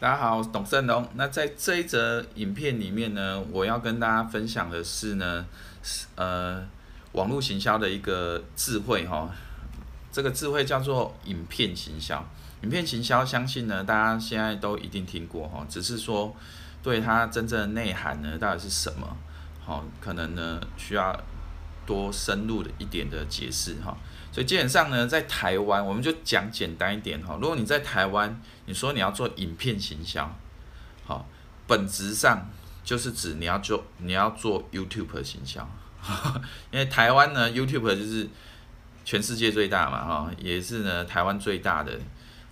大家好，我是董胜龙。那在这一则影片里面呢，我要跟大家分享的是呢，呃，网络行销的一个智慧哈。这个智慧叫做影片行销。影片行销，相信呢，大家现在都一定听过哈，只是说对它真正的内涵呢，到底是什么？好，可能呢需要多深入的一点的解释哈。所以基本上呢，在台湾，我们就讲简单一点哈。如果你在台湾，你说你要做影片行销，好，本质上就是指你要做你要做 YouTube 行销，因为台湾呢，YouTube 就是全世界最大嘛哈，也是呢台湾最大的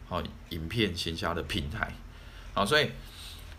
好影片行销的平台，好，所以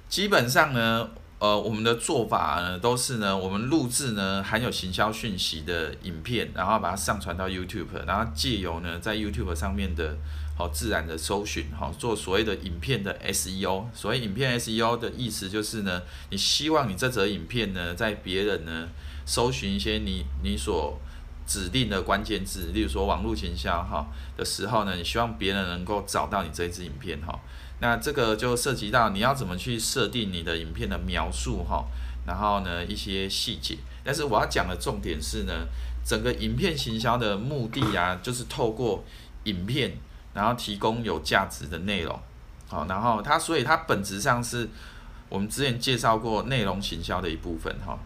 基本上呢。呃，我们的做法呢，都是呢，我们录制呢含有行销讯息的影片，然后把它上传到 YouTube，然后借由呢在 YouTube 上面的好自然的搜寻，好做所谓的影片的 SEO。所谓影片 SEO 的意思就是呢，你希望你这则影片呢，在别人呢搜寻一些你你所指定的关键字，例如说网络行销哈的时候呢，你希望别人能够找到你这一支影片哈。那这个就涉及到你要怎么去设定你的影片的描述哈，然后呢一些细节。但是我要讲的重点是呢，整个影片行销的目的啊，就是透过影片，然后提供有价值的内容，好，然后它所以它本质上是我们之前介绍过内容行销的一部分哈。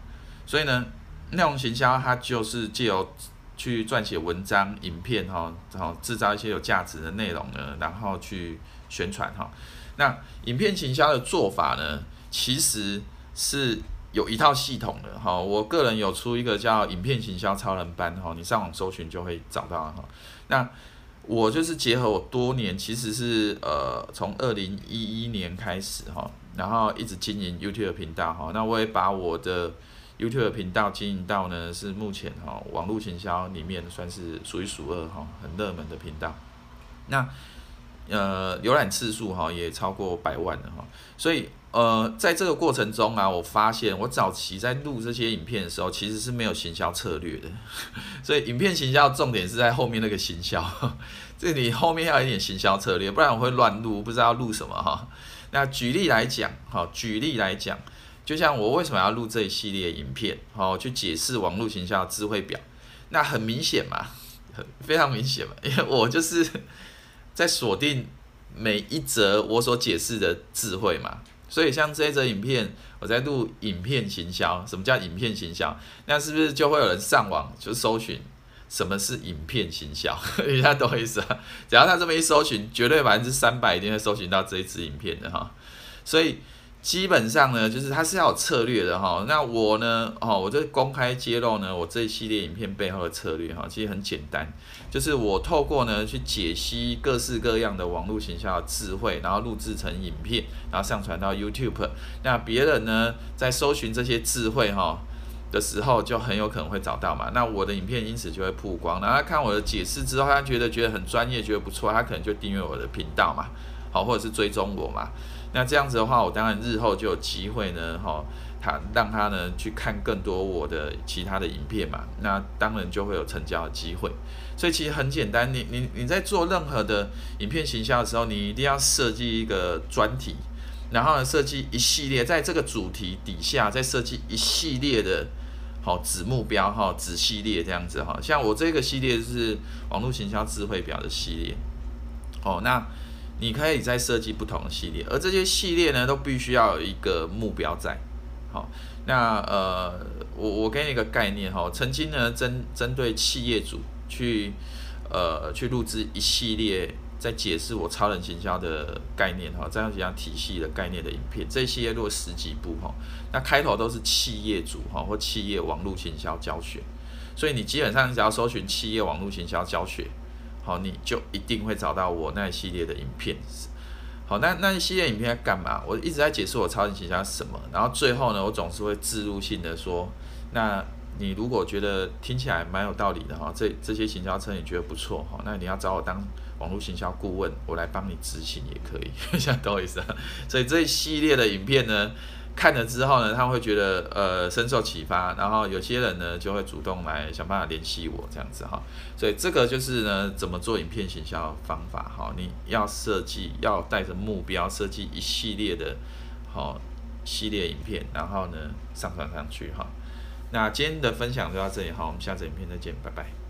所以呢，内容行销它就是借由去撰写文章、影片哈，然后制造一些有价值的内容呢，然后去宣传哈。那影片行销的做法呢，其实是有一套系统的哈。我个人有出一个叫影片行销超人班哈，你上网搜寻就会找到哈。那我就是结合我多年，其实是呃从二零一一年开始哈，然后一直经营 YouTube 频道哈。那我也把我的 YouTube 频道经营到呢，是目前哈网络行销里面算是数一数二哈，很热门的频道。那呃浏览次数哈也超过百万了哈，所以呃在这个过程中啊，我发现我早期在录这些影片的时候，其实是没有行销策略的，所以影片行销重点是在后面那个行销，这里后面要有一点行销策略，不然我会乱录，不知道录什么哈。那举例来讲，哈，举例来讲。就像我为什么要录这一系列影片，好，去解释网络行销智慧表，那很明显嘛，很非常明显嘛，因为我就是在锁定每一则我所解释的智慧嘛，所以像这一则影片，我在录影片行销，什么叫影片行销？那是不是就会有人上网就搜寻什么是影片行销？大家懂意思啊？只要他这么一搜寻，绝对百分之三百一定会搜寻到这一支影片的哈，所以。基本上呢，就是它是要有策略的哈。那我呢，哦，我就公开揭露呢，我这一系列影片背后的策略哈，其实很简单，就是我透过呢去解析各式各样的网络形象的智慧，然后录制成影片，然后上传到 YouTube。那别人呢在搜寻这些智慧哈的时候，就很有可能会找到嘛。那我的影片因此就会曝光，然后他看我的解释之后，他觉得觉得很专业，觉得不错，他可能就订阅我的频道嘛，好，或者是追踪我嘛。那这样子的话，我当然日后就有机会呢，哈，他让他呢去看更多我的其他的影片嘛，那当然就会有成交的机会。所以其实很简单，你你你在做任何的影片行销的时候，你一定要设计一个专题，然后呢设计一系列，在这个主题底下再设计一系列的，好子目标哈，子系列这样子哈。像我这个系列是网络行销智慧表的系列，哦，那。你可以再设计不同的系列，而这些系列呢，都必须要有一个目标在。好，那呃，我我给你一个概念哈，曾经呢针针对企业主去呃去录制一系列在解释我超人行销的概念哈，这样子样体系的概念的影片，这一系列录十几部哈，那开头都是企业主哈或企业网络行销教学，所以你基本上只要搜寻企业网络行销教学。好，你就一定会找到我那一系列的影片。好，那那一系列影片在干嘛？我一直在解释我超级行销是什么，然后最后呢，我总是会置入性的说，那你如果觉得听起来蛮有道理的哈，这这些行销车你觉得不错哈，那你要找我当网络行销顾问，我来帮你执行也可以，像懂我意思？所以这一系列的影片呢，看了之后呢，他会觉得呃深受启发，然后有些人呢就会主动来想办法联系我这样子哈，所以这个就是呢怎么做影片行销方法哈，你要设计要带着目标设计一系列的好系列影片，然后呢上传上去哈。那今天的分享就到这里哈，我们下次影片再见，拜拜。